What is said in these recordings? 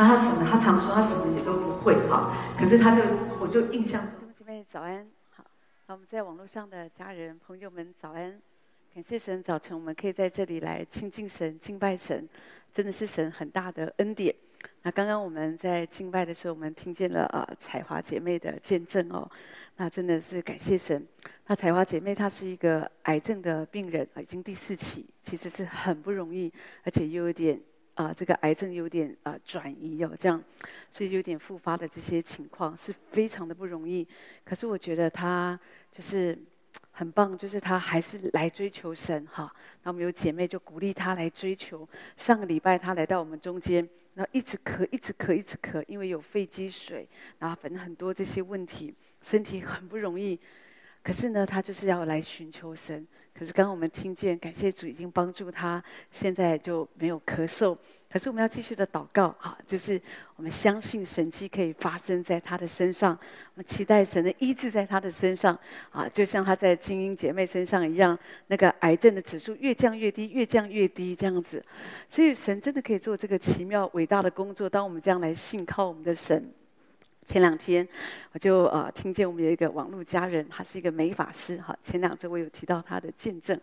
那他什么？他常说他什么也都不会哈。可是他就，我就印象中，姐妹早安，好，那我们在网络上的家人朋友们早安，感谢神，早晨我们可以在这里来亲近神、敬拜神，真的是神很大的恩典。那刚刚我们在敬拜的时候，我们听见了啊彩华姐妹的见证哦，那真的是感谢神。那彩华姐妹她是一个癌症的病人啊，已经第四期，其实是很不容易，而且又有点啊这个癌症有点啊转移哦，这样，所以有点复发的这些情况是非常的不容易。可是我觉得他就是很棒，就是他还是来追求神哈。那我们有姐妹就鼓励她来追求。上个礼拜她来到我们中间。然后一直咳，一直咳，一直咳，因为有肺积水，然后反正很多这些问题，身体很不容易。可是呢，他就是要来寻求神。可是刚刚我们听见，感谢主已经帮助他，现在就没有咳嗽。可是我们要继续的祷告，哈，就是我们相信神迹可以发生在他的身上，我们期待神的医治在他的身上，啊，就像他在精英姐妹身上一样，那个癌症的指数越降越低，越降越低这样子。所以神真的可以做这个奇妙伟大的工作，当我们这样来信靠我们的神。前两天，我就呃听见我们有一个网络家人，他是一个美发师哈。前两周我有提到他的见证，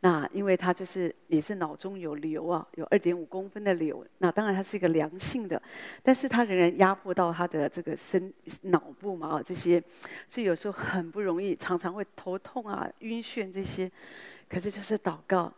那因为他就是也是脑中有瘤啊，有二点五公分的瘤。那当然他是一个良性的，但是他仍然压迫到他的这个身脑部嘛啊这些，所以有时候很不容易，常常会头痛啊、晕眩这些。可是就是祷告。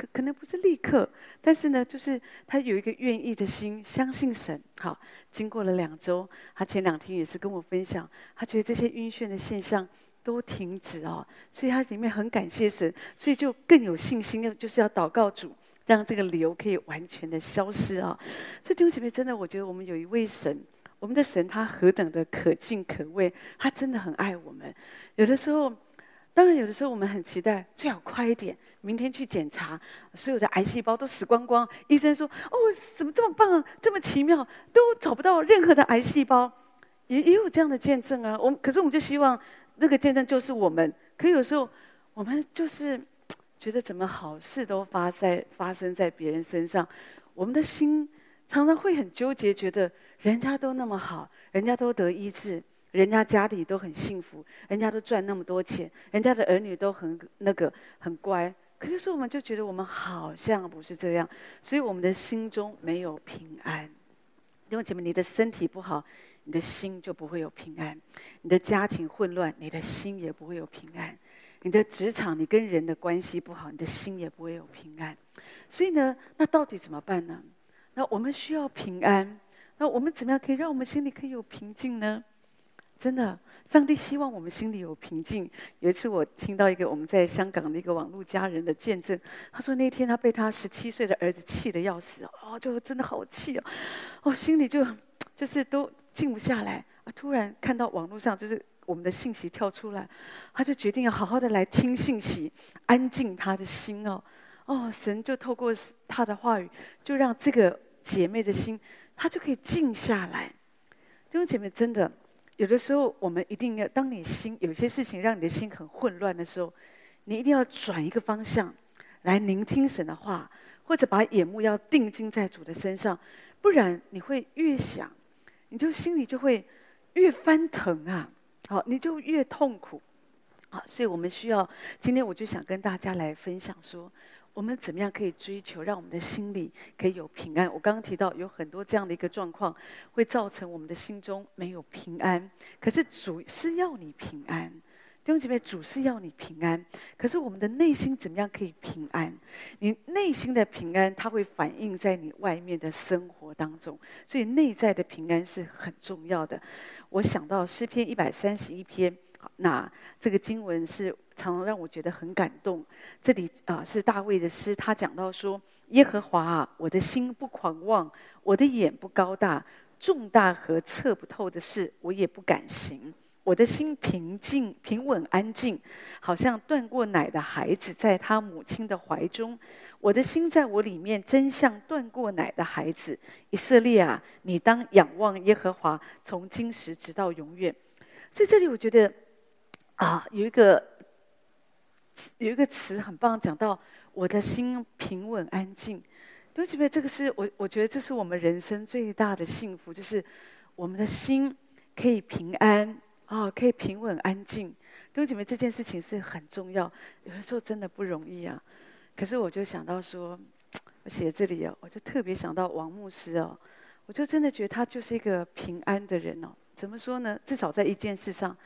可可能不是立刻，但是呢，就是他有一个愿意的心，相信神。好，经过了两周，他前两天也是跟我分享，他觉得这些晕眩的现象都停止哦，所以他里面很感谢神，所以就更有信心，要就是要祷告主，让这个瘤可以完全的消失啊。所以弟兄姐妹，真的，我觉得我们有一位神，我们的神他何等的可敬可畏，他真的很爱我们。有的时候，当然有的时候我们很期待，最好快一点。明天去检查，所有的癌细胞都死光光。医生说：“哦，怎么这么棒，这么奇妙，都找不到任何的癌细胞。”也也有这样的见证啊。我们可是我们就希望那个见证就是我们。可有时候我们就是觉得怎么好事都发在发生在别人身上，我们的心常常会很纠结，觉得人家都那么好，人家都得医治。人家家里都很幸福，人家都赚那么多钱，人家的儿女都很那个很乖，可是我们就觉得我们好像不是这样，所以我们的心中没有平安。弟兄姐妹，你的身体不好，你的心就不会有平安；你的家庭混乱，你的心也不会有平安；你的职场，你跟人的关系不好，你的心也不会有平安。所以呢，那到底怎么办呢？那我们需要平安，那我们怎么样可以让我们心里可以有平静呢？真的，上帝希望我们心里有平静。有一次，我听到一个我们在香港的一个网络家人的见证，他说那天他被他十七岁的儿子气得要死，哦，就真的好气哦，哦，心里就就是都静不下来啊。突然看到网络上就是我们的信息跳出来，他就决定要好好的来听信息，安静他的心哦。哦，神就透过他的话语，就让这个姐妹的心，她就可以静下来。弟兄姐妹，真的。有的时候，我们一定要，当你心有些事情让你的心很混乱的时候，你一定要转一个方向，来聆听神的话，或者把眼目要定睛在主的身上，不然你会越想，你就心里就会越翻腾啊，好，你就越痛苦，好，所以我们需要，今天我就想跟大家来分享说。我们怎么样可以追求，让我们的心里可以有平安？我刚刚提到有很多这样的一个状况，会造成我们的心中没有平安。可是主是要你平安，弟兄姐妹，主是要你平安。可是我们的内心怎么样可以平安？你内心的平安，它会反映在你外面的生活当中。所以内在的平安是很重要的。我想到诗篇一百三十一篇。那这个经文是常常让我觉得很感动。这里啊是大卫的诗，他讲到说：“耶和华啊，我的心不狂妄，我的眼不高大，重大和测不透的事，我也不敢行。我的心平静、平稳、安静，好像断过奶的孩子在他母亲的怀中。我的心在我里面，真像断过奶的孩子。以色列啊，你当仰望耶和华，从今时直到永远。”所以这里我觉得。啊，有一个有一个词很棒，讲到我的心平稳安静。弟兄姐妹，这个是我我觉得这是我们人生最大的幸福，就是我们的心可以平安啊、哦，可以平稳安静。弟兄姐妹，这件事情是很重要，有的时候真的不容易啊。可是我就想到说，我写这里哦，我就特别想到王牧师哦，我就真的觉得他就是一个平安的人哦。怎么说呢？至少在一件事上，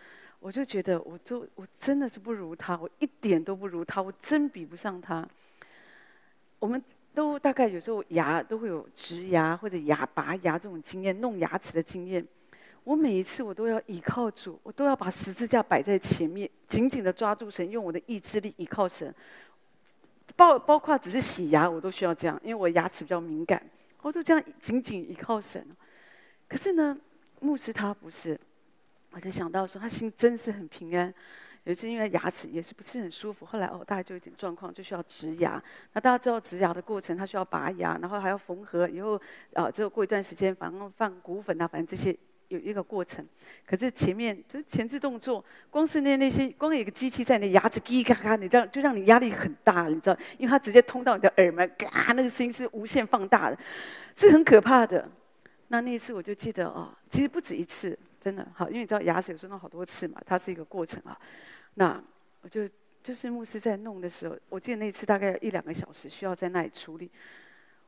我就觉得我就我真的是不如他，我一点都不如他，我真比不上他。我们。都大概有时候牙都会有植牙或者牙拔牙这种经验，弄牙齿的经验。我每一次我都要倚靠主，我都要把十字架摆在前面，紧紧的抓住神，用我的意志力倚靠神。包包括只是洗牙，我都需要这样，因为我牙齿比较敏感，我都这样紧紧依靠神。可是呢，牧师他不是，我就想到说他心真是很平安。有一次因为牙齿也是不是很舒服，后来哦大概就有点状况，就需要植牙。那大家知道植牙的过程，他需要拔牙，然后还要缝合，以后啊之后过一段时间，反正放骨粉啊，反正这些有一个过程。可是前面就是前置动作，光是那那些，光有一个机器在你牙齿叽嘎嘎，你这样就让你压力很大，你知道？因为它直接通到你的耳门，嘎，那个声音是无限放大的，是很可怕的。那那一次我就记得哦，其实不止一次，真的好，因为你知道牙齿有时候弄好多次嘛，它是一个过程啊。那我就就是牧师在弄的时候，我记得那次大概一两个小时需要在那里处理，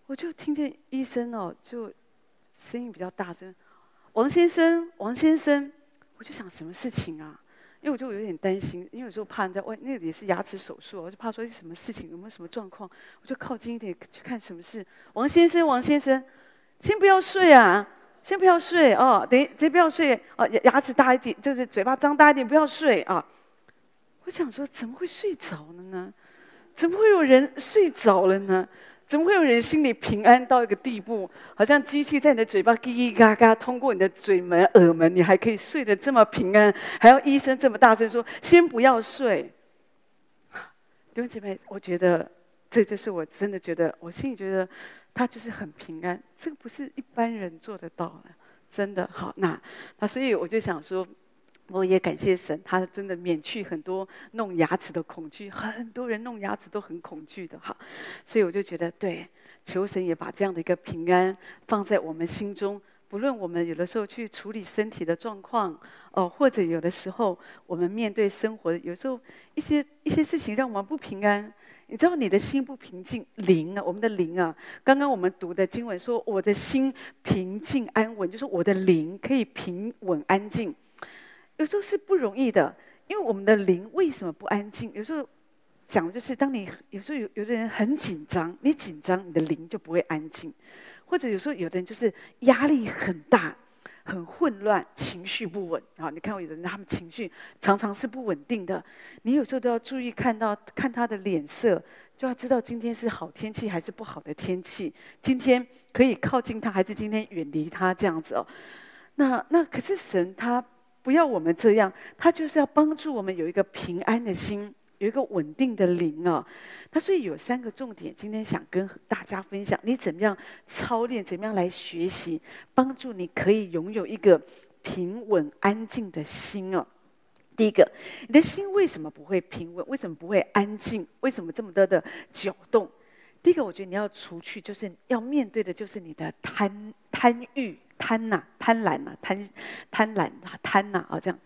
我就听见医生哦，就声音比较大声，王先生，王先生，我就想什么事情啊？因为我就有点担心，因为有时候怕人在外，那个也是牙齿手术，我就怕说是什么事情，有没有什么状况，我就靠近一点去看什么事。王先生，王先生，先不要睡啊，先不要睡哦，等先不要睡哦，牙牙齿大一点，就是嘴巴张大一点，不要睡啊。我想说，怎么会睡着了呢？怎么会有人睡着了呢？怎么会有人心里平安到一个地步，好像机器在你的嘴巴叽叽嘎嘎通过你的嘴门、耳门，你还可以睡得这么平安？还要医生这么大声说“先不要睡”？弟兄姐妹，我觉得这就是我真的觉得，我心里觉得他就是很平安，这个不是一般人做得到的，真的好。那那所以我就想说。我也感谢神，他真的免去很多弄牙齿的恐惧。很多人弄牙齿都很恐惧的哈，所以我就觉得，对，求神也把这样的一个平安放在我们心中。不论我们有的时候去处理身体的状况，哦，或者有的时候我们面对生活，有时候一些一些事情让我们不平安。你知道，你的心不平静，灵啊，我们的灵啊，刚刚我们读的经文说，我的心平静安稳，就是我的灵可以平稳安静。有时候是不容易的，因为我们的灵为什么不安静？有时候讲就是，当你有时候有有的人很紧张，你紧张，你的灵就不会安静；或者有时候有的人就是压力很大，很混乱，情绪不稳。啊，你看有人他们情绪常常是不稳定的，你有时候都要注意看到看他的脸色，就要知道今天是好天气还是不好的天气，今天可以靠近他还是今天远离他这样子哦。那那可是神他。不要我们这样，他就是要帮助我们有一个平安的心，有一个稳定的灵啊。他所以有三个重点，今天想跟大家分享，你怎么样操练，怎么样来学习，帮助你可以拥有一个平稳安静的心哦。第一个，你的心为什么不会平稳？为什么不会安静？为什么这么多的搅动？第一个，我觉得你要除去，就是要面对的，就是你的贪贪欲。贪呐，贪婪呐，贪贪婪贪呐啊，这样，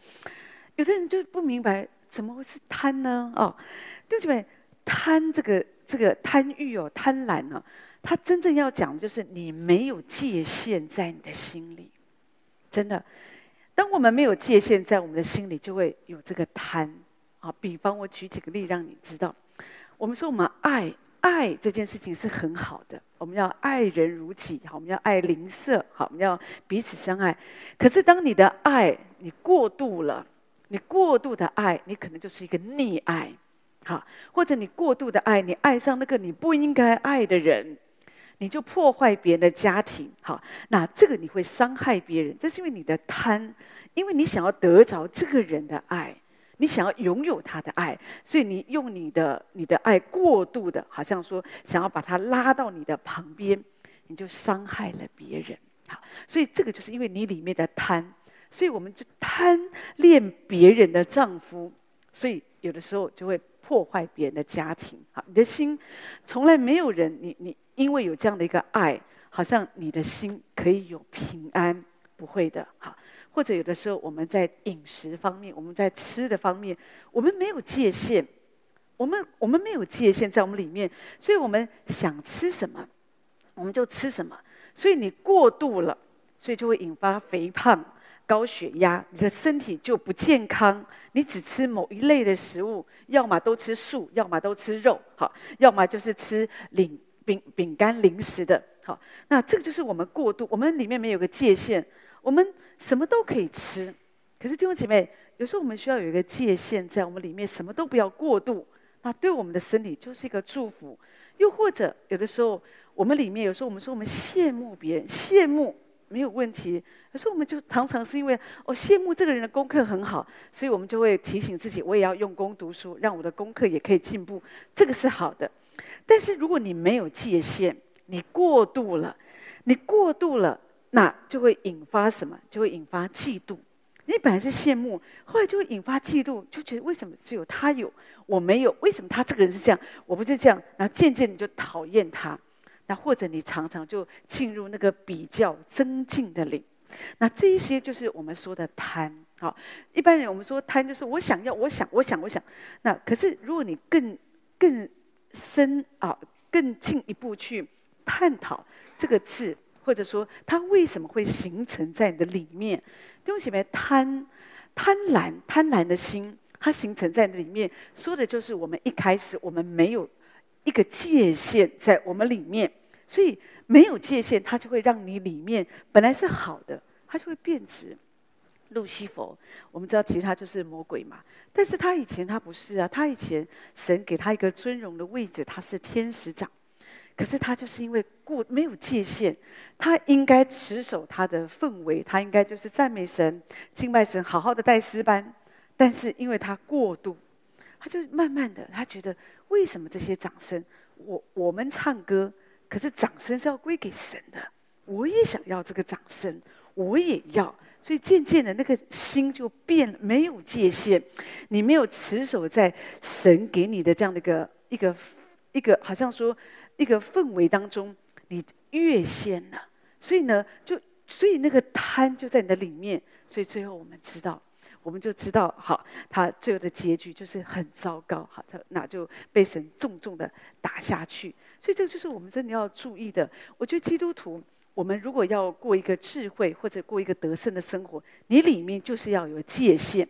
有的人就不明白怎么会是贪呢？哦，对不对？贪这个这个贪欲哦，贪婪呢，他真正要讲的就是你没有界限在你的心里，真的。当我们没有界限在我们的心里，就会有这个贪啊。比方我举几个例让你知道，我们说我们爱。爱这件事情是很好的，我们要爱人如己，好，我们要爱邻舍，好，我们要彼此相爱。可是当你的爱你过度了，你过度的爱，你可能就是一个溺爱，好，或者你过度的爱，你爱上那个你不应该爱的人，你就破坏别人的家庭，好，那这个你会伤害别人，这是因为你的贪，因为你想要得着这个人的爱。你想要拥有他的爱，所以你用你的你的爱过度的，好像说想要把他拉到你的旁边，你就伤害了别人。好，所以这个就是因为你里面的贪，所以我们就贪恋别人的丈夫，所以有的时候就会破坏别人的家庭。好，你的心从来没有人，你你因为有这样的一个爱，好像你的心可以有平安，不会的。好，或者有的时候我们在饮食方面，我们在吃的方面，我们没有界限，我们我们没有界限在我们里面，所以我们想吃什么，我们就吃什么。所以你过度了，所以就会引发肥胖、高血压，你的身体就不健康。你只吃某一类的食物，要么都吃素，要么都吃肉，好，要么就是吃零饼饼干零食的，好。那这个就是我们过度，我们里面没有个界限，我们什么都可以吃。可是弟兄姐妹，有时候我们需要有一个界限，在我们里面什么都不要过度，那对我们的身体就是一个祝福。又或者有的时候，我们里面有时候我们说我们羡慕别人，羡慕。没有问题，可是我们就常常是因为我羡慕这个人的功课很好，所以我们就会提醒自己，我也要用功读书，让我的功课也可以进步，这个是好的。但是如果你没有界限，你过度了，你过度了，那就会引发什么？就会引发嫉妒。你本来是羡慕，后来就会引发嫉妒，就觉得为什么只有他有，我没有？为什么他这个人是这样，我不是这样？然后渐渐你就讨厌他。那或者你常常就进入那个比较增进的领，那这一些就是我们说的贪。好，一般人我们说贪就是我想要，我想，我想，我想。那可是如果你更更深啊，更进一步去探讨这个字，或者说它为什么会形成在你的里面？弟兄姐妹，贪贪婪贪婪的心，它形成在里面，说的就是我们一开始我们没有一个界限在我们里面。所以没有界限，它就会让你里面本来是好的，它就会变质。路西弗，我们知道其实他就是魔鬼嘛，但是他以前他不是啊，他以前神给他一个尊荣的位置，他是天使长，可是他就是因为过没有界限，他应该持守他的氛围，他应该就是赞美神、敬拜神，好好的带诗班，但是因为他过度，他就慢慢的他觉得为什么这些掌声，我我们唱歌。可是掌声是要归给神的，我也想要这个掌声，我也要，所以渐渐的那个心就变，没有界限，你没有持守在神给你的这样的一个一个一个，好像说一个氛围当中，你越线了，所以呢，就所以那个贪就在你的里面，所以最后我们知道。我们就知道，好，他最后的结局就是很糟糕，好，他那就被神重重的打下去。所以这个就是我们真的要注意的。我觉得基督徒，我们如果要过一个智慧或者过一个得胜的生活，你里面就是要有界限。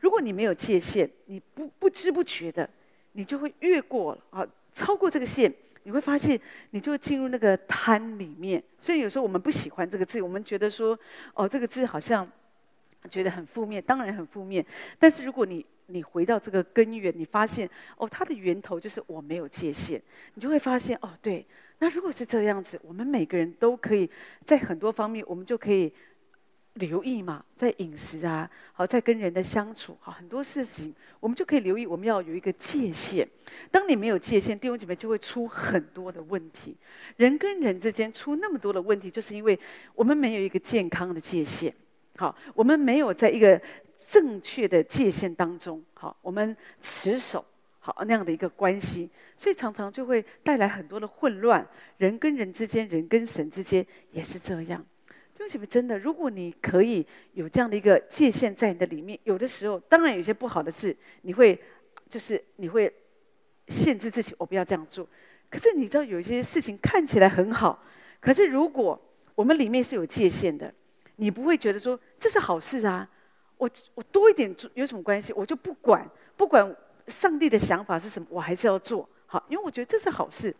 如果你没有界限，你不不知不觉的，你就会越过了啊，超过这个线，你会发现你就进入那个贪里面。所以有时候我们不喜欢这个字，我们觉得说，哦，这个字好像。觉得很负面，当然很负面。但是如果你你回到这个根源，你发现哦，它的源头就是我没有界限，你就会发现哦，对。那如果是这样子，我们每个人都可以在很多方面，我们就可以留意嘛，在饮食啊，好，在跟人的相处，好，很多事情我们就可以留意。我们要有一个界限。当你没有界限，弟兄姐妹就会出很多的问题。人跟人之间出那么多的问题，就是因为我们没有一个健康的界限。好，我们没有在一个正确的界限当中，好，我们持守好那样的一个关系，所以常常就会带来很多的混乱。人跟人之间，人跟神之间也是这样。弟兄姐妹，真的，如果你可以有这样的一个界限在你的里面，有的时候，当然有些不好的事，你会就是你会限制自己，我不要这样做。可是你知道，有一些事情看起来很好，可是如果我们里面是有界限的。你不会觉得说这是好事啊，我我多一点做有什么关系？我就不管不管上帝的想法是什么，我还是要做好，因为我觉得这是好事，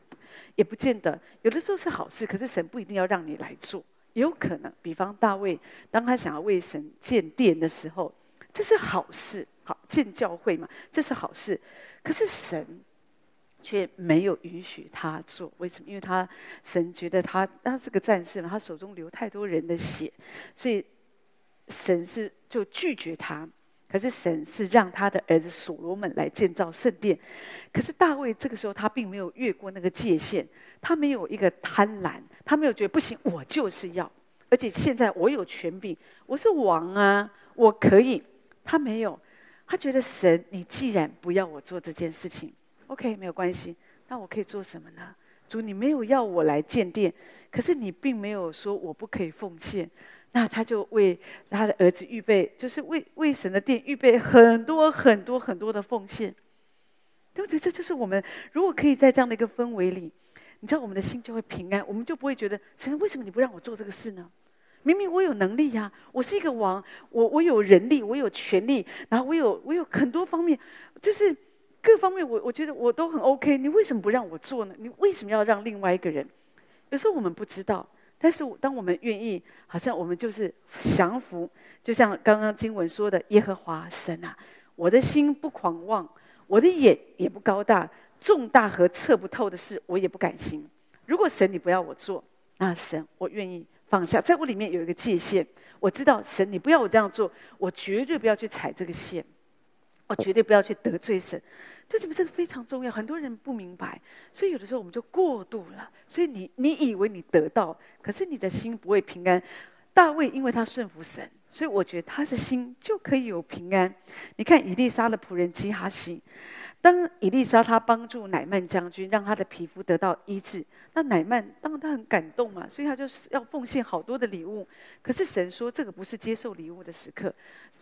也不见得有的时候是好事，可是神不一定要让你来做，也有可能。比方大卫当他想要为神建殿的时候，这是好事，好建教会嘛，这是好事，可是神。却没有允许他做，为什么？因为他神觉得他他是个战士嘛，他手中流太多人的血，所以神是就拒绝他。可是神是让他的儿子所罗门来建造圣殿。可是大卫这个时候他并没有越过那个界限，他没有一个贪婪，他没有觉得不行，我就是要，而且现在我有权柄，我是王啊，我可以。他没有，他觉得神，你既然不要我做这件事情。OK，没有关系。那我可以做什么呢？主，你没有要我来建殿，可是你并没有说我不可以奉献。那他就为他的儿子预备，就是为为神的殿预备很多很多很多的奉献，对不对？这就是我们如果可以在这样的一个氛围里，你知道我们的心就会平安，我们就不会觉得神为什么你不让我做这个事呢？明明我有能力呀、我是一个王，我我有人力，我有权力，然后我有我有很多方面，就是各方面我我觉得我都很 OK，你为什么不让我做呢？你为什么要让另外一个人？有时候我们不知道。但是，当我们愿意，好像我们就是降服，就像刚刚经文说的：“耶和华神啊，我的心不狂妄，我的眼也不高大，重大和测不透的事，我也不敢行。如果神你不要我做，那神我愿意放下，在我里面有一个界限，我知道神你不要我这样做，我绝对不要去踩这个线，我绝对不要去得罪神。”就觉得这个非常重要，很多人不明白，所以有的时候我们就过度了。所以你你以为你得到，可是你的心不会平安。大卫因为他顺服神，所以我觉得他的心就可以有平安。你看以利沙的仆人基哈西。当以利沙他帮助乃曼将军，让他的皮肤得到医治，那乃曼当然他很感动嘛，所以他就是要奉献好多的礼物。可是神说这个不是接受礼物的时刻，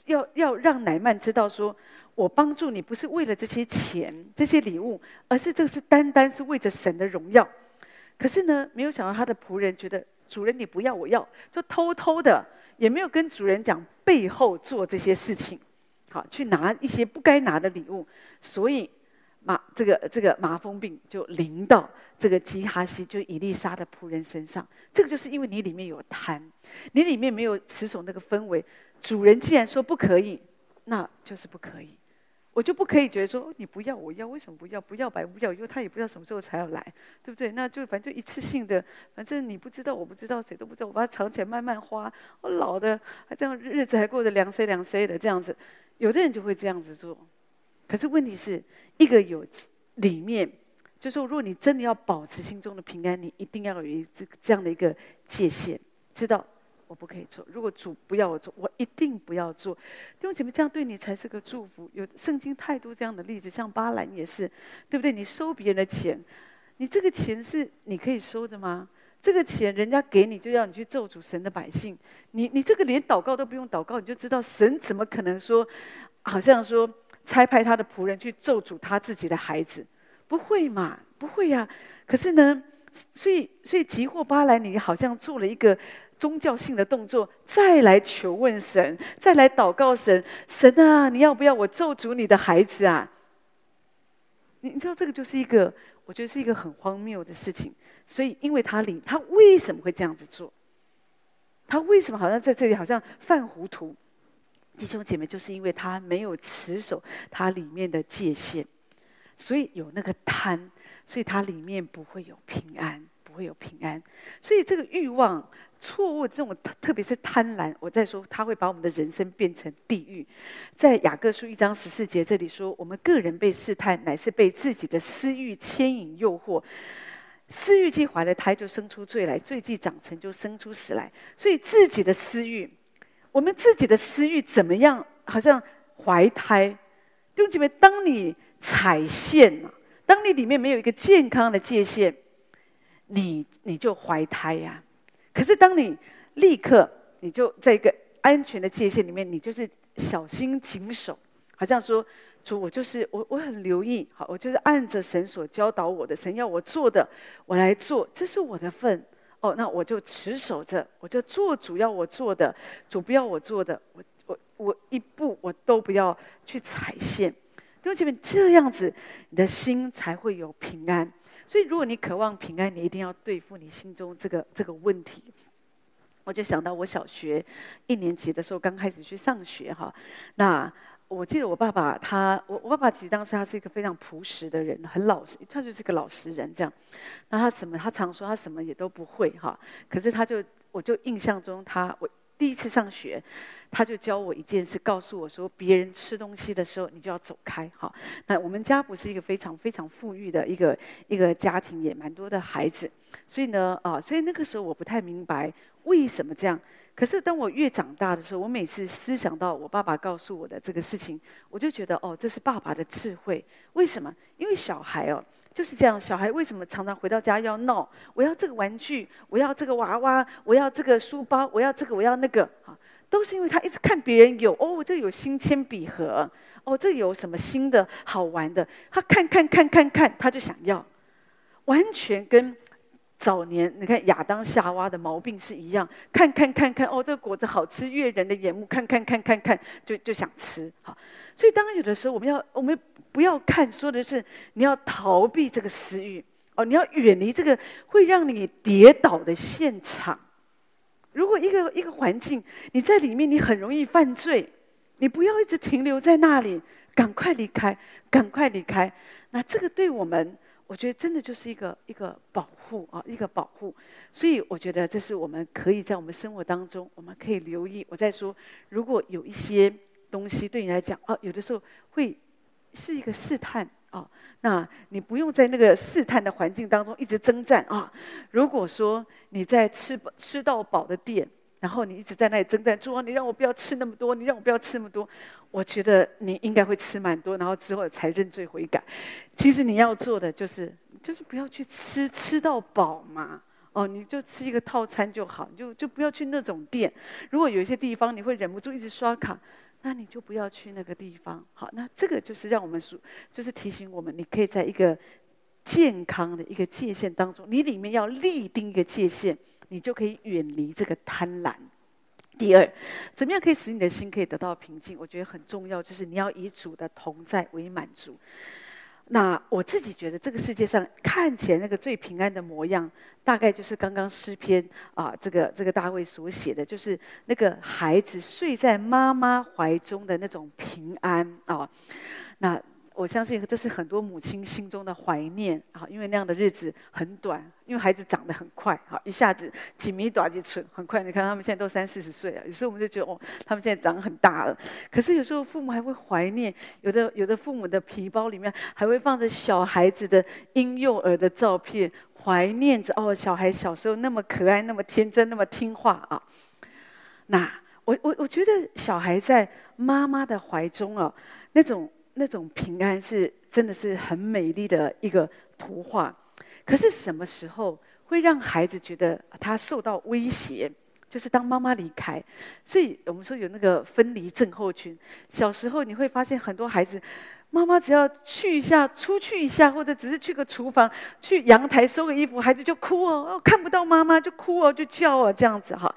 要要让乃曼知道说，我帮助你不是为了这些钱、这些礼物，而是这个是单单是为着神的荣耀。可是呢，没有想到他的仆人觉得主人你不要我要，就偷偷的也没有跟主人讲，背后做这些事情。好，去拿一些不该拿的礼物，所以麻这个这个麻风病就临到这个基哈西，就以利沙的仆人身上。这个就是因为你里面有贪，你里面没有持守那个氛围。主人既然说不可以，那就是不可以。我就不可以觉得说你不要我要，为什么不要？不要白不要，因为他也不知道什么时候才要来，对不对？那就反正就一次性的，反正你不知道，我不知道，谁都不知道，我把它藏起来慢慢花。我老的还这样日子还过得凉塞凉塞的这样子。有的人就会这样子做，可是问题是一个有里面，就是说，如果你真的要保持心中的平安，你一定要有一这这样的一个界限，知道我不可以做。如果主不要我做，我一定不要做。弟兄姐妹，这样对你才是个祝福。有圣经太多这样的例子，像巴兰也是，对不对？你收别人的钱，你这个钱是你可以收的吗？这个钱人家给你，就要你去咒诅神的百姓。你你这个连祷告都不用祷告，你就知道神怎么可能说，好像说差派他的仆人去咒诅他自己的孩子？不会嘛？不会呀、可是呢，所以所以急祸巴兰，你好像做了一个宗教性的动作，再来求问神，再来祷告神。神啊，你要不要我咒诅你的孩子啊？你你知道这个就是一个，我觉得是一个很荒谬的事情。所以，因为他领，他为什么会这样子做？他为什么好像在这里好像犯糊涂？弟兄姐妹，就是因为他没有持守他里面的界限，所以有那个贪，所以他里面不会有平安，会有平安。所以这个欲望、错误这种，特别是贪婪，我在说，他会把我们的人生变成地狱。在雅各书一章十四节这里说，我们个人被试探，乃是被自己的私欲牵引诱惑。私欲既怀了胎，就生出罪来；罪既长成，就生出死来。所以自己的私欲，我们自己的私欲怎么样？好像怀胎。弟兄姐妹，当你踩线，当你里面没有一个健康的界限，你你就怀胎呀、可是当你立刻，你就在一个安全的界限里面，你就是小心谨守，好像说。主，我就是我，我很留意，好，我就是按着神所教导我的，神要我做的，我来做，这是我的份。哦，那我就持守着，我就做主要我做的，主不要我做的，我我我一步我都不要去踩线。弟兄姐妹，这样子你的心才会有平安。所以，如果你渴望平安，你一定要对付你心中这个这个问题。我就想到我小学一年级的时候，刚开始去上学哈，那。我记得我爸爸他，我我爸爸其实当时他是一个非常朴实的人，很老实，他就是个老实人这样。那他什么？他常说他什么也都不会哈。可是他就，我就印象中他，我第一次上学，他就教我一件事，告诉我说，别人吃东西的时候，你就要走开哈。那我们家不是一个非常非常富裕的一个一个家庭，也蛮多的孩子，所以呢，啊，所以那个时候我不太明白为什么这样。可是当我越长大的时候，我每次思想到我爸爸告诉我的这个事情，我就觉得哦，这是爸爸的智慧。为什么？因为小孩哦，就是这样。小孩为什么常常回到家要闹？我要这个玩具，我要这个娃娃，我要这个书包，我要这个，我要那个，啊，都是因为他一直看别人有哦，这有新铅笔盒，哦，这有什么新的好玩的，他看看看看看，他就想要，完全跟。早年你看亚当夏娃的毛病是一样，看看看看哦，这个果子好吃，悦人的眼目，看看看看看，就就想吃。好，所以当有的时候我们要，我们不要看，说的是你要逃避这个私欲哦，你要远离这个会让你跌倒的现场。如果一个一个环境你在里面，你很容易犯罪，你不要一直停留在那里，赶快离开，赶快离开。那这个对我们。我觉得真的就是一个一个保护啊，一个保护。所以我觉得这是我们可以在我们生活当中，我们可以留意。我在说，如果有一些东西对你来讲，哦，有的时候会是一个试探啊，那你不用在那个试探的环境当中一直征战啊。如果说你在吃吃到饱的店。然后你一直在那里征战，说，你让我不要吃那么多，你让我不要吃那么多。我觉得你应该会吃蛮多，然后之后才认罪悔改。其实你要做的就是，就是不要去吃吃到饱嘛。哦，你就吃一个套餐就好，你就就不要去那种店。如果有一些地方你会忍不住一直刷卡，那你就不要去那个地方。好，那这个就是让我们说，就是提醒我们，你可以在一个健康的一个界限当中，你里面要立定一个界限。你就可以远离这个贪婪。第二，怎么样可以使你的心可以得到平静？我觉得很重要，就是你要以主的同在为满足。那我自己觉得，这个世界上看起来那个最平安的模样，大概就是刚刚诗篇啊，这个这个大卫所写的，就是那个孩子睡在妈妈怀中的那种平安啊。那。我相信这是很多母亲心中的怀念啊，因为那样的日子很短，因为孩子长得很快，哈，一下子几米短几寸，很快。你看他们现在都三四十岁了，有时候我们就觉得哦，他们现在长很大了。可是有时候父母还会怀念，有的有的父母的皮包里面还会放着小孩子的婴幼儿的照片，怀念着哦，小孩小时候那么可爱，那么天真，那么听话啊。那我我我觉得小孩在妈妈的怀中啊，那种。那种平安是真的是很美丽的一个图画，可是什么时候会让孩子觉得他受到威胁？就是当妈妈离开，所以我们说有那个分离症候群。小时候你会发现很多孩子。妈妈只要去一下，出去一下，或者只是去个厨房、去阳台收个衣服，孩子就哭哦，哦，看不到妈妈就哭哦，就叫哦，这样子哈。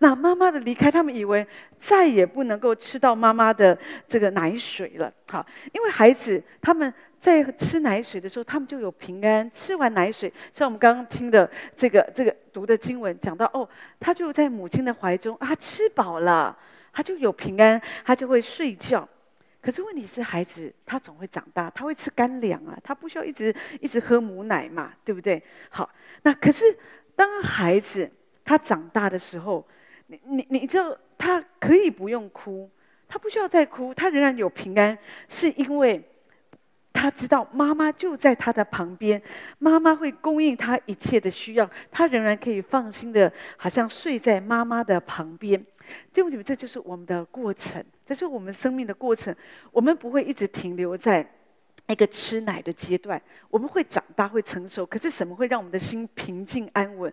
那妈妈的离开，他们以为再也不能够吃到妈妈的这个奶水了，哈，因为孩子他们在吃奶水的时候，他们就有平安。吃完奶水，像我们刚刚听的这个这个读的经文讲到，哦，他就在母亲的怀中啊，吃饱了，他就有平安，他就会睡觉。可是问题是，孩子他总会长大，他会吃干粮啊，他不需要一直一直喝母奶嘛，对不对？好，那可是当孩子他长大的时候，你你你知道，他可以不用哭，他不需要再哭，他仍然有平安，是因为他知道妈妈就在他的旁边，妈妈会供应他一切的需要，他仍然可以放心的，好像睡在妈妈的旁边。弟兄姐妹，这就是我们的过程，这是我们生命的过程。我们不会一直停留在一个吃奶的阶段，我们会长大，会成熟。可是什么会让我们的心平静安稳？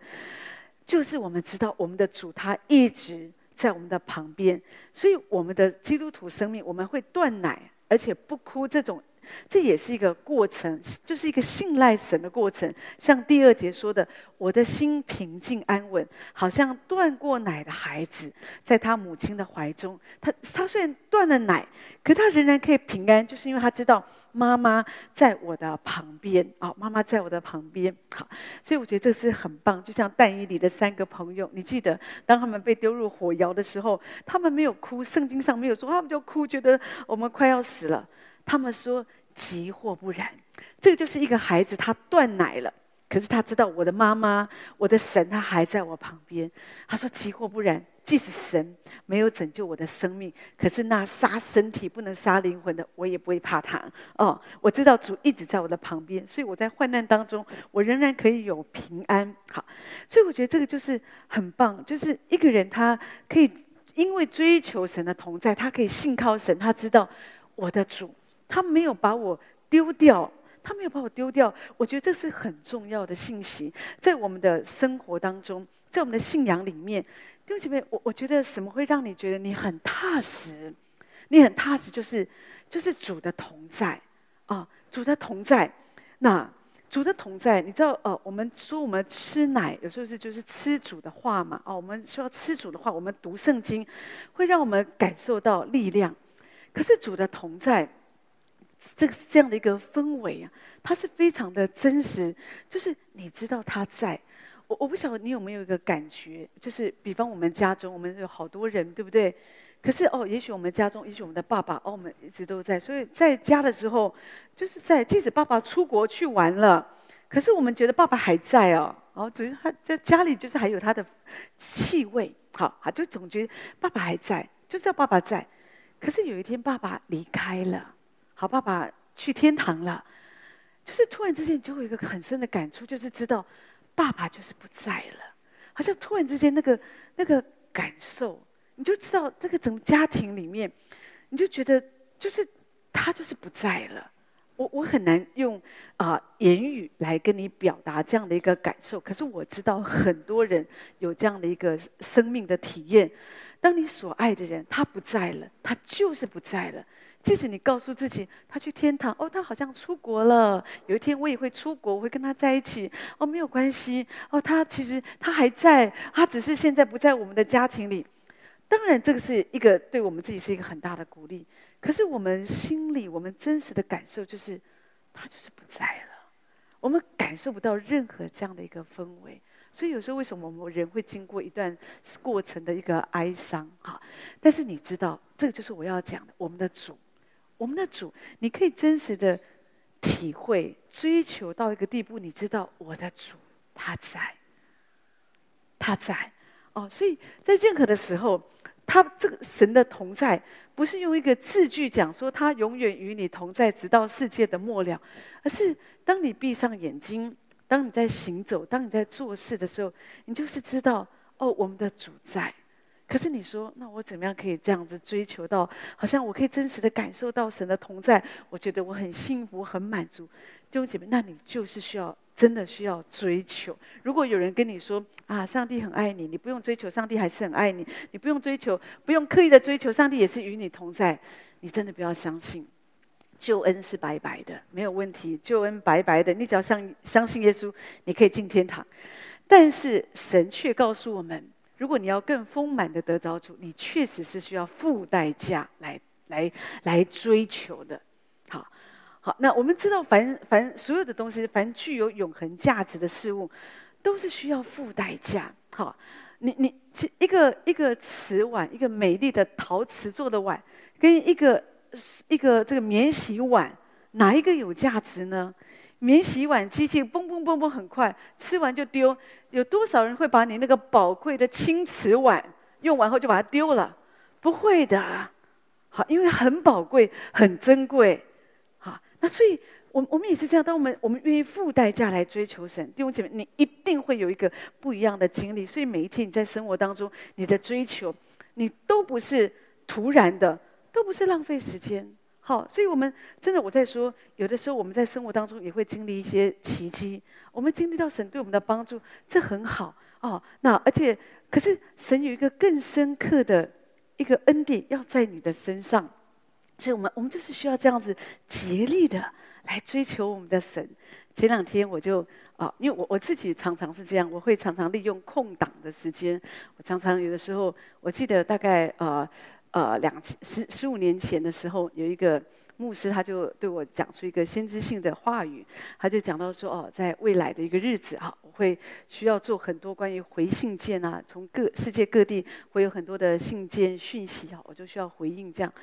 就是我们知道我们的主他一直在我们的旁边，所以我们的基督徒生命，我们会断奶，而且不哭这种。这也是一个过程，就是一个信赖神的过程。像第二节说的，我的心平静安稳，好像断过奶的孩子，在他母亲的怀中。他他虽然断了奶，可他仍然可以平安，就是因为他知道妈妈在我的旁边啊，妈妈在我的旁边。好，所以我觉得这是很棒。就像但以理的三个朋友，你记得当他们被丢入火窑的时候，他们没有哭，圣经上没有说他们就哭，觉得我们快要死了。他们说：“即或不然，这个就是一个孩子，他断奶了，可是他知道我的妈妈，我的神，他还在我旁边。他说：即或不然，即使神没有拯救我的生命，可是那杀身体不能杀灵魂的，我也不会怕他。哦，我知道主一直在我的旁边，所以我在患难当中，我仍然可以有平安。好，所以我觉得这个就是很棒，就是一个人他可以因为追求神的同在，他可以信靠神，他知道我的主。”他没有把我丢掉，他没有把我丢掉。我觉得这是很重要的信息，在我们的生活当中，在我们的信仰里面，弟兄姐妹，我我觉得什么会让你觉得你很踏实？你很踏实，就是就是主的同在啊，主的同在。那主的同在，你知道，呃，我们说我们吃奶，有时候是就是吃主的话嘛，哦，我们说吃主的话，我们读圣经，会让我们感受到力量。可是主的同在，这个是这样的一个氛围啊，它是非常的真实，就是你知道他在。我我不晓得你有没有一个感觉，就是比方我们家中，我们有好多人，对不对？可是哦，也许我们家中，也许我们的爸爸，哦，我们一直都在。所以在家的时候，就是在即使爸爸出国去玩了，可是我们觉得爸爸还在哦。哦，只是他在家里，就是还有他的气味，好，好，就总觉得爸爸还在，就知道爸爸在。可是有一天爸爸离开了，好，爸爸去天堂了，就是突然之间就会有一个很深的感触，就是知道爸爸就是不在了，好像突然之间那个那个感受。你就知道这个整个家庭里面，你就觉得就是他就是不在了。我我很难用啊、言语来跟你表达这样的一个感受。可是我知道很多人有这样的一个生命的体验。当你所爱的人他不在了，他就是不在了。即使你告诉自己他去天堂，哦，他好像出国了。有一天我也会出国，我会跟他在一起。哦，没有关系。哦，他其实他还在，他只是现在不在我们的家庭里。当然，这个是一个对我们自己是一个很大的鼓励。可是我们心里，我们真实的感受就是，他就是不在了。我们感受不到任何这样的一个氛围。所以有时候，为什么我们人会经过一段过程的一个哀伤？哈，但是你知道，这个就是我要讲的，我们的主，我们的主，你可以真实的体会、追求到一个地步，你知道我的主他在，他在。哦，所以在任何的时候。他这个神的同在，不是用一个字句讲说他永远与你同在，直到世界的末了，而是当你闭上眼睛，当你在行走，当你在做事的时候，你就是知道哦，我们的主在。可是你说，那我怎么样可以这样子追求到，好像我可以真实的感受到神的同在？我觉得我很幸福，很满足。弟兄姐妹，那你就是需要。真的需要追求。如果有人跟你说啊，上帝很爱你，你不用追求，上帝还是很爱你。你不用追求，不用刻意的追求，上帝也是与你同在。你真的不要相信，救恩是白白的，没有问题。救恩白白的，你只要相相信耶稣，你可以进天堂。但是神却告诉我们，如果你要更丰满的得着主，你确实是需要付代价来来来追求的。好，好那我们知道凡，凡凡所有的东西，凡具有永恒价值的事物，都是需要付代价。好，你你一个一个瓷碗，一个美丽的陶瓷做的碗，跟一个一个这个免洗碗，哪一个有价值呢？免洗碗机器嘣嘣嘣嘣很快，吃完就丢。有多少人会把你那个宝贵的青瓷碗用完后就把它丢了？不会的。好，因为很宝贵，很珍贵。好那所以，我我们也是这样。当我们我们愿意付代价来追求神，弟兄姐妹，你一定会有一个不一样的经历。所以每一天你在生活当中，你的追求，你都不是突然的，都不是浪费时间。好，所以我们真的我在说，有的时候我们在生活当中也会经历一些奇迹。我们经历到神对我们的帮助，这很好哦。那而且，可是神有一个更深刻的一个恩典要在你的身上。所以我们我们就是需要这样子竭力的来追求我们的神。前两天我就啊，因为我我自己常常是这样，我会常常利用空档的时间。我常常有的时候，我记得大概呃呃两千十十五年前的时候，有一个牧师他就对我讲出一个先知性的话语，他就讲到说哦，在未来的一个日子哈，我会需要做很多关于回信件啊，从各世界各地会有很多的信件讯息啊，我就需要回应这样。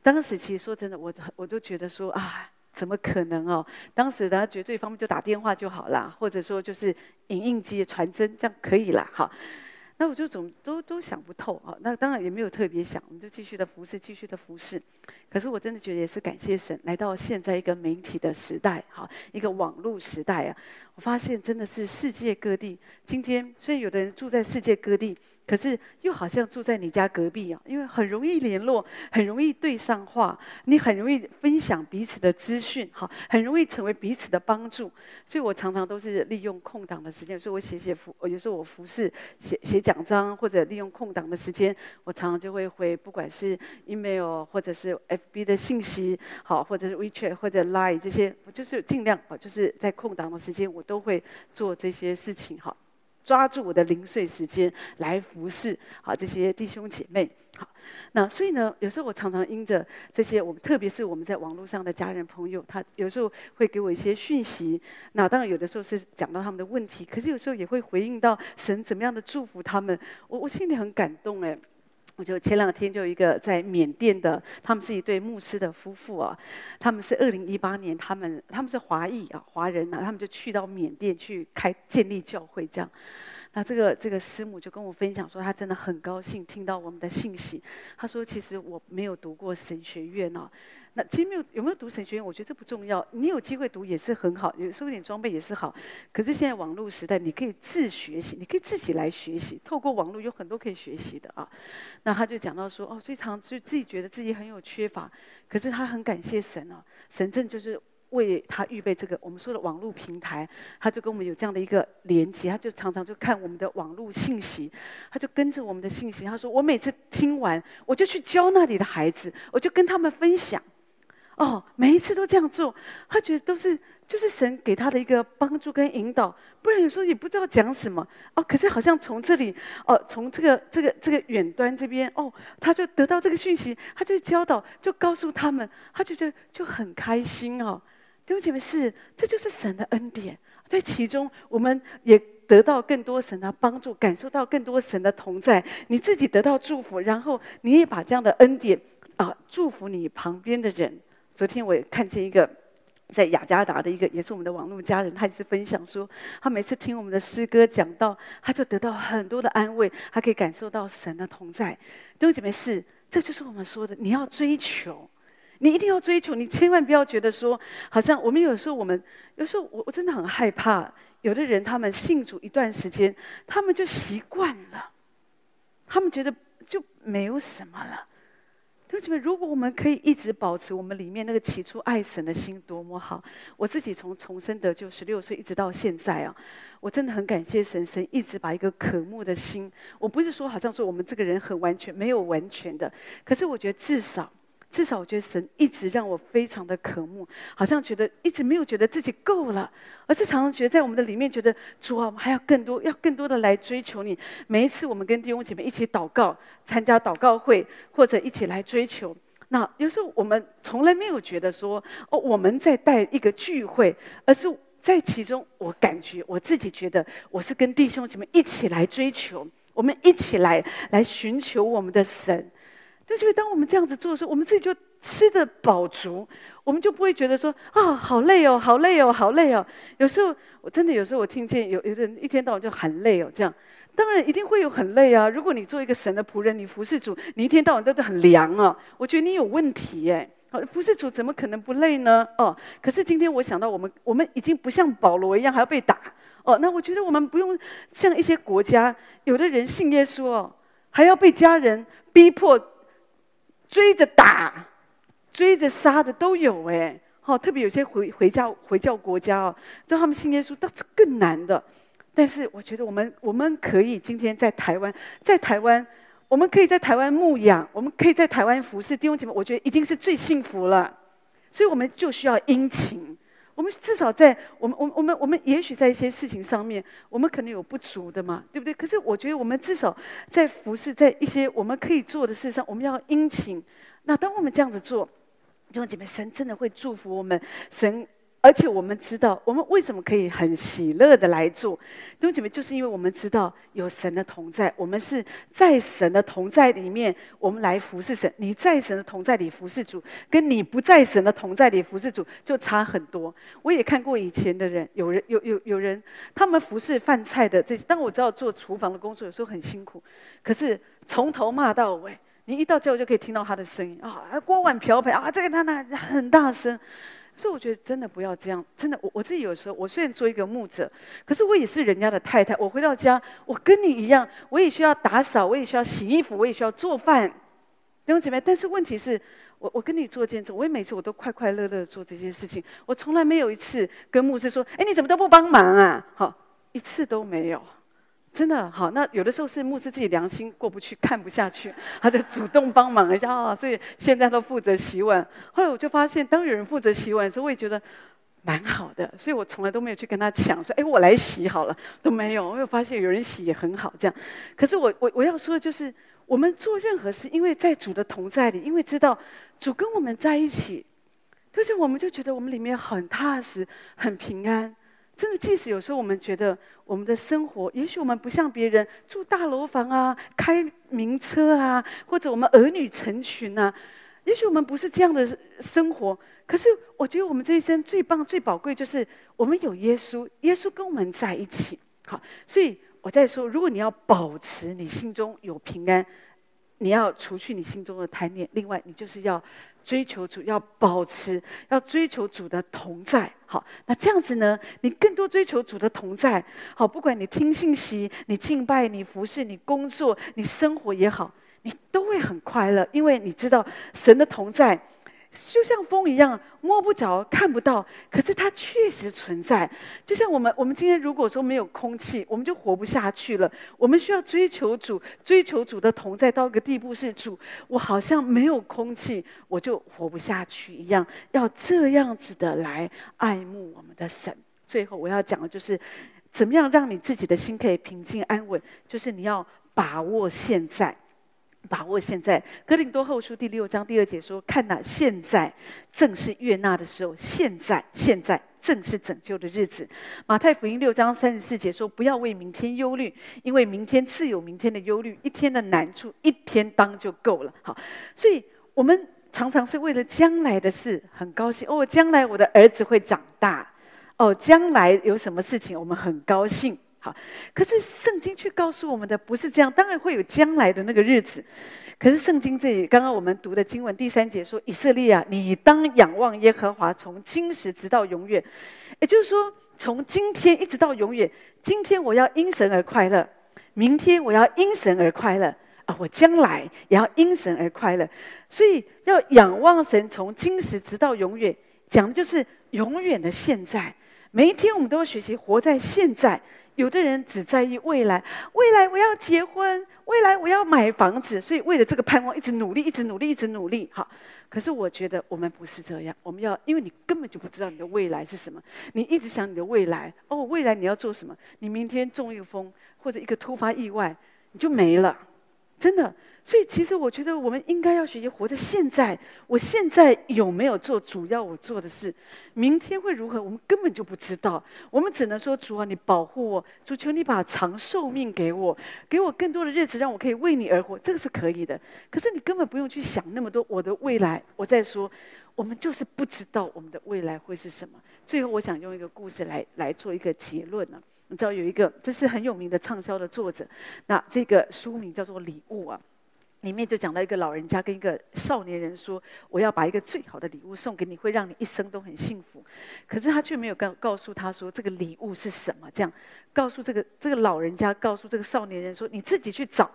当时其实说真的，我我都觉得说啊，怎么可能哦？当时大家觉得最方便就打电话就好了，或者说就是影印机传真这样可以了哈。那我就总都都想不透啊。那当然也没有特别想，我们就继续的服侍，继续的服侍。可是我真的觉得也是感谢神，来到现在一个媒体的时代，哈，一个网络时代啊。发现真的是世界各地，今天虽然有的人住在世界各地。可是又好像住在你家隔壁啊，因为很容易联络，很容易对上话，你很容易分享彼此的资讯，好，很容易成为彼此的帮助。所以我常常都是利用空档的时间，有时候我写写服，有时候我服侍写写奖章，或者利用空档的时间，我常常就会回，不管是 email 或者是 FB 的信息，好，或者是 WeChat 或者 Line 这些，我就是尽量啊，就是在空档的时间，我都会做这些事情，哈。抓住我的零碎时间来服侍好这些弟兄姐妹，好，那所以呢，有时候我常常因着这些，我们特别是我们在网络上的家人朋友，他有时候会给我一些讯息。那当然有的时候是讲到他们的问题，可是有时候也会回应到神怎么样的祝福他们，我我心里很感动哎。我就前两天就一个在缅甸的，他们是一对牧师的夫妇啊，他们是二零一八年，他们他们是华裔啊，华人啊，他们就去到缅甸去开建立教会这样。那这个这个师母就跟我分享说，她真的很高兴听到我们的信息。她说，其实我没有读过神学院哦。那其实没有有没有读神学院，我觉得这不重要。你有机会读也是很好，有收点装备也是好。可是现在网络时代，你可以自学习，你可以自己来学习。透过网络有很多可以学习的啊。那他就讲到说，哦，所以常就自己觉得自己很有缺乏，可是他很感谢神啊，神正就是为他预备这个我们说的网络平台，他就跟我们有这样的一个连接，他就常常就看我们的网络信息，他就跟着我们的信息。他说，我每次听完，我就去教那里的孩子，我就跟他们分享。哦，每一次都这样做，他觉得都是就是神给他的一个帮助跟引导，不然有时候也不知道讲什么哦。可是好像从这里哦，从这个这个这个远端这边哦，他就得到这个讯息，他就教导，就告诉他们，他就觉得就很开心哦。弟兄姐妹是，这就是神的恩典，在其中我们也得到更多神的帮助，感受到更多神的同在，你自己得到祝福，然后你也把这样的恩典啊祝福你旁边的人。昨天我也看见一个在雅加达的一个，也是我们的网络家人，他一直分享说，他每次听我们的诗歌讲到，他就得到很多的安慰，他可以感受到神的同在。弟兄姐妹是，这就是我们说的，你要追求，你一定要追求，你千万不要觉得说，好像我们有时候我们有时候我我真的很害怕，有的人他们信主一段时间，他们就习惯了，他们觉得就没有什么了。弟兄们，如果我们可以一直保持我们里面那个起初爱神的心，多么好！我自己从重生得救十六岁一直到现在啊，我真的很感谢神，神一直把一个渴慕的心。我不是说好像说我们这个人很完全，没有完全的，可是我觉得至少。至少我觉得神一直让我非常的渴慕，好像觉得一直没有觉得自己够了，而是常常觉得在我们的里面觉得主啊，我们还要更多，要更多的来追求你。每一次我们跟弟兄姐妹一起祷告、参加祷告会，或者一起来追求，那有时候我们从来没有觉得说哦，我们在带一个聚会，而是在其中，我感觉我自己觉得我是跟弟兄姐妹一起来追求，我们一起来来寻求我们的神。就觉得当我们这样子做的时候，我们自己就吃得饱足，我们就不会觉得说啊，好累哦，好累哦，好累哦。有时候我真的有时候我听见有有人一天到晚就很累哦，这样当然一定会有很累啊。如果你做一个神的仆人，你服侍主，你一天到晚都是很凉啊，我觉得你有问题耶。服侍主怎么可能不累呢？哦，可是今天我想到我们我们已经不像保罗一样还要被打哦，那我觉得我们不用像一些国家，有的人信耶稣哦，还要被家人逼迫。追着打，追着杀的都有哎，好，特别有些回回教回教国家哦，让他们信耶稣，倒是更难的。但是我觉得我们我们可以今天在台湾，在台湾，我们可以在台湾牧养，我们可以在台湾服侍弟兄姐妹，我觉得已经是最幸福了。所以我们就需要殷勤。我们至少在我们我们我们我们也许在一些事情上面，我们可能有不足的嘛，对不对？可是我觉得我们至少在服侍，在一些我们可以做的事上，我们要殷勤。那当我们这样子做，弟兄姐妹，神真的会祝福我们。神。而且我们知道，我们为什么可以很喜乐的来做？弟兄姐妹，就是因为我们知道有神的同在，我们是在神的同在里面，我们来服侍神。你在神的同在里服侍主，跟你不在神的同在里服侍主就差很多。我也看过以前的人，有人有有有人，他们服侍饭菜的这些，当我知道做厨房的工作有时候很辛苦，可是从头骂到尾，你一到最后就可以听到他的声音啊，锅碗瓢盆啊，这个他那很大声。所以我觉得真的不要这样，真的，我我自己有时候，我虽然做一个牧者，可是我也是人家的太太。我回到家，我跟你一样，我也需要打扫，我也需要洗衣服，我也需要做饭，弟兄姐妹。但是问题是，我我跟你做见证，我也每次我都快快乐乐做这些事情，我从来没有一次跟牧师说，哎，你怎么都不帮忙啊？好，一次都没有。真的好，那有的时候是牧师自己良心过不去，看不下去，他就主动帮忙一下啊。所以现在都负责洗碗。后来我就发现，当有人负责洗碗的时候，我也觉得蛮好的。所以我从来都没有去跟他抢，说：“哎，我来洗好了。”都没有。我又发现有人洗也很好，这样。可是我我我要说的就是，我们做任何事，因为在主的同在里，因为知道主跟我们在一起，就是我们就觉得我们里面很踏实，很平安。真的，即使有时候我们觉得我们的生活，也许我们不像别人住大楼房啊，开名车啊，或者我们儿女成群啊，也许我们不是这样的生活。可是，我觉得我们这一生最棒、最宝贵，就是我们有耶稣，耶稣跟我们在一起。好，所以我在说，如果你要保持你心中有平安，你要除去你心中的贪念，另外，你就是要。追求主，要保持，要追求主的同在。好，那这样子呢？你更多追求主的同在。好，不管你听信息，你敬拜，你服侍，你工作，你生活也好，你都会很快乐，因为你知道神的同在。就像风一样，摸不着、看不到，可是它确实存在。就像我们，我们今天如果说没有空气，我们就活不下去了。我们需要追求主，追求主的同在到一个地步，是主，我好像没有空气，我就活不下去一样。要这样子的来爱慕我们的神。最后我要讲的就是，怎么样让你自己的心可以平静安稳，就是你要把握现在。把握现在，《哥林多后书》第六章第二节说：“看哪，现在正是悦纳的时候，现在现在正是拯救的日子。”《马太福音》六章三十四节说：“不要为明天忧虑，因为明天自有明天的忧虑，一天的难处一天当就够了。”好，所以我们常常是为了将来的事很高兴哦，将来我的儿子会长大，哦，将来有什么事情我们很高兴。好，可是圣经却告诉我们的不是这样，当然会有将来的那个日子。可是圣经这里刚刚我们读的经文第三节说：“以色列啊，你当仰望耶和华，从今时直到永远。”也就是说，从今天一直到永远。今天我要因神而快乐，明天我要因神而快乐啊！我将来也要因神而快乐。所以要仰望神，从今时直到永远，讲的就是永远的现在。每一天我们都要学习活在现在。有的人只在意未来，未来我要结婚，未来我要买房子，所以为了这个盼望，一直努力，一直努力，一直努力。好，可是我觉得我们不是这样，我们要，因为你根本就不知道你的未来是什么，你一直想你的未来，哦，未来你要做什么？你明天中一个风，或者一个突发意外，你就没了，真的。所以，其实我觉得我们应该要学习活在现在。我现在有没有做主要我做的事？明天会如何？我们根本就不知道。我们只能说：主啊，你保护我，主求你把长寿命给我，给我更多的日子，让我可以为你而活。这个是可以的。可是你根本不用去想那么多。我的未来，我在说，我们就是不知道我们的未来会是什么。最后，我想用一个故事来来做一个结论呢。你知道有一个，这是很有名的畅销的作者，那这个书名叫做《礼物》啊。里面就讲到一个老人家跟一个少年人说：“我要把一个最好的礼物送给你，会让你一生都很幸福。”可是他却没有告告诉他说这个礼物是什么。这样告诉这个这个老人家，告诉这个少年人说：“你自己去找。”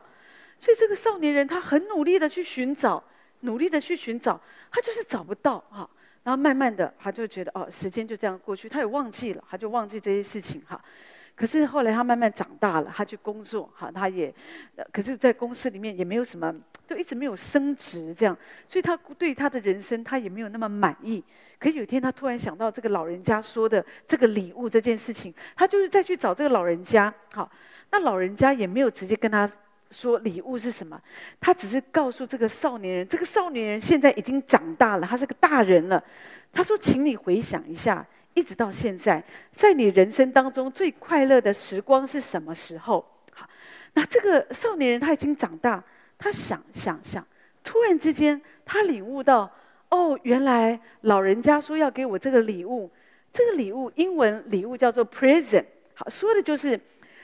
所以这个少年人他很努力的去寻找，努力的去寻找，他就是找不到哈。然后慢慢的他就觉得哦，时间就这样过去，他也忘记了，他就忘记这些事情哈。可是后来他慢慢长大了，他去工作，哈，他也，可是，在公司里面也没有什么，就一直没有升职这样，所以他对他的人生他也没有那么满意。可有一天他突然想到这个老人家说的这个礼物这件事情，他就是再去找这个老人家，好，那老人家也没有直接跟他说礼物是什么，他只是告诉这个少年人，这个少年人现在已经长大了，他是个大人了，他说，请你回想一下。一直到现在，在你人生当中最快乐的时光是什么时候？好，那这个少年人他已经长大，他想想想，突然之间他领悟到，哦，原来老人家说要给我这个礼物，这个礼物英文礼物叫做 present，好，说的就是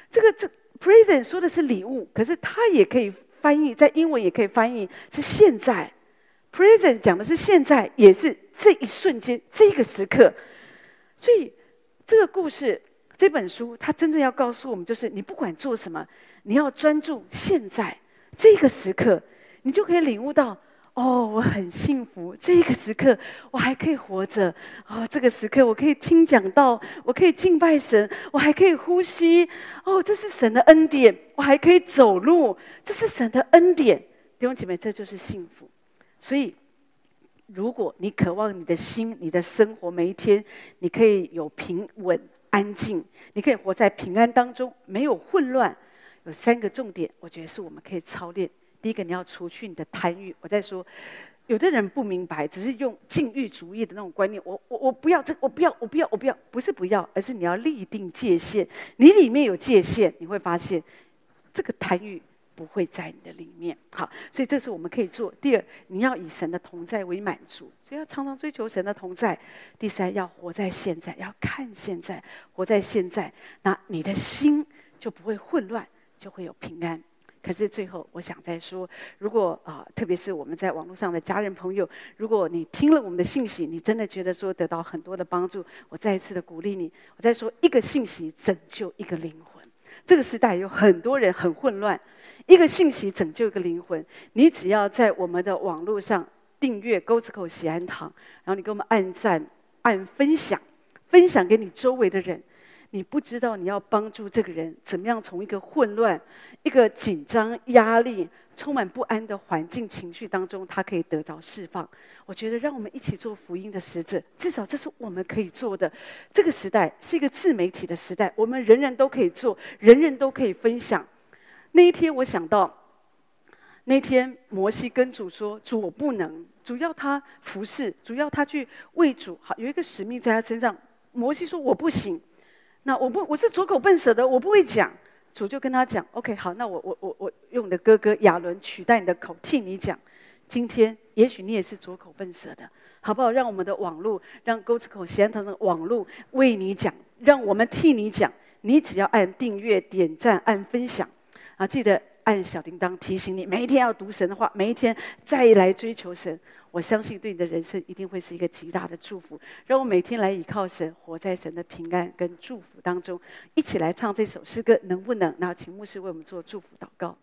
这个这 present 说的是礼物，可是它也可以翻译在英文也可以翻译是现在。present 讲的是现在，也是这一瞬间，这个时刻。所以这个故事，这本书，它真正要告诉我们，就是你不管做什么，你要专注现在这个时刻，你就可以领悟到。哦，我很幸福，这个时刻我还可以活着。哦，这个时刻我可以听讲道，我可以敬拜神，我还可以呼吸。哦，这是神的恩典，我还可以走路，这是神的恩典。弟兄姐妹，这就是幸福。所以，如果你渴望你的心、你的生活每一天，你可以有平稳、安静，你可以活在平安当中，没有混乱。有三个重点，我觉得是我们可以操练。第一个，你要除去你的贪欲。我在说，有的人不明白，只是用禁欲主义的那种观念。我我我不要这，我不要，我不要，我不要，不是不要，而是你要立定界限。你里面有界限，你会发现这个贪欲不会在你的里面。好，所以这是我们可以做。第二，你要以神的同在为满足，所以要常常追求神的同在。第三，要活在现在，要看现在，活在现在，那你的心就不会混乱，就会有平安。可是最后，我想再说，如果啊，特别是我们在网络上的家人朋友，如果你听了我们的信息，你真的觉得说得到很多的帮助，我再一次的鼓励你。我再说一个信息拯救一个灵魂。这个时代有很多人很混乱，一个信息拯救一个灵魂。你只要在我们的网络上订阅沟子口喜安堂，然后你给我们按赞、按分享，分享给你周围的人。你不知道你要帮助这个人怎么样从一个混乱、一个紧张、压力、充满不安的环境情绪当中，他可以得到释放。我觉得让我们一起做福音的使者，至少这是我们可以做的。这个时代是一个自媒体的时代，我们人人都可以做，人人都可以分享。那一天我想到，那天摩西跟主说：“主，我不能，主要他服侍，主要他去为主，好有一个使命在他身上。”摩西说：“我不行。”那我不，我是拙口笨舌的，我不会讲。主就跟他讲：“OK，好，那我我我我用你的哥哥亚伦取代你的口替你讲。今天也许你也是拙口笨舌的，好不好？让我们的网络，让沟子口喜安堂的网络为你讲，让我们替你讲。你只要按订阅、点赞、按分享啊，记得按小铃铛提醒你，每一天要读神的话，每一天再来追求神。”我相信对你的人生一定会是一个极大的祝福。让我每天来依靠神，活在神的平安跟祝福当中。一起来唱这首诗歌，能不能？那请牧师为我们做祝福祷告。